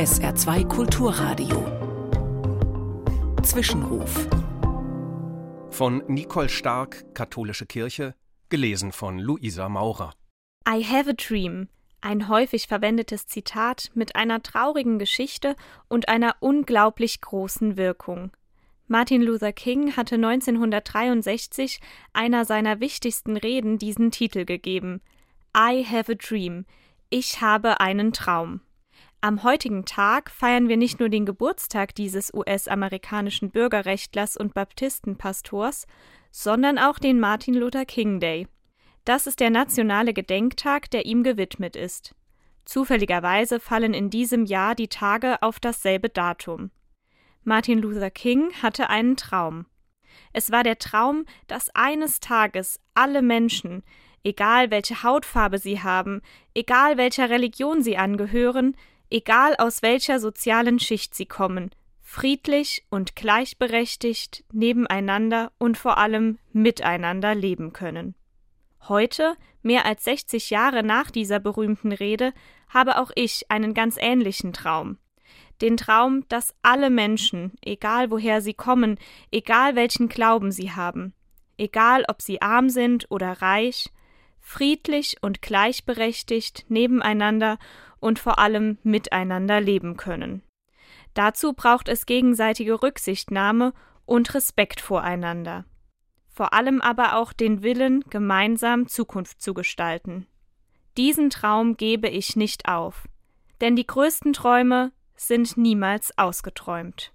SR2 Kulturradio. Zwischenruf. Von Nicole Stark, Katholische Kirche, gelesen von Luisa Maurer. I have a dream. Ein häufig verwendetes Zitat mit einer traurigen Geschichte und einer unglaublich großen Wirkung. Martin Luther King hatte 1963 einer seiner wichtigsten Reden diesen Titel gegeben. I have a dream. Ich habe einen Traum. Am heutigen Tag feiern wir nicht nur den Geburtstag dieses US-amerikanischen Bürgerrechtlers und Baptistenpastors, sondern auch den Martin Luther King Day. Das ist der nationale Gedenktag, der ihm gewidmet ist. Zufälligerweise fallen in diesem Jahr die Tage auf dasselbe Datum. Martin Luther King hatte einen Traum. Es war der Traum, dass eines Tages alle Menschen, egal welche Hautfarbe sie haben, egal welcher Religion sie angehören, egal aus welcher sozialen Schicht sie kommen, friedlich und gleichberechtigt nebeneinander und vor allem miteinander leben können. Heute, mehr als 60 Jahre nach dieser berühmten Rede, habe auch ich einen ganz ähnlichen Traum. Den Traum, dass alle Menschen, egal woher sie kommen, egal welchen Glauben sie haben, egal ob sie arm sind oder reich, friedlich und gleichberechtigt nebeneinander und vor allem miteinander leben können. Dazu braucht es gegenseitige Rücksichtnahme und Respekt voreinander. Vor allem aber auch den Willen, gemeinsam Zukunft zu gestalten. Diesen Traum gebe ich nicht auf, denn die größten Träume sind niemals ausgeträumt.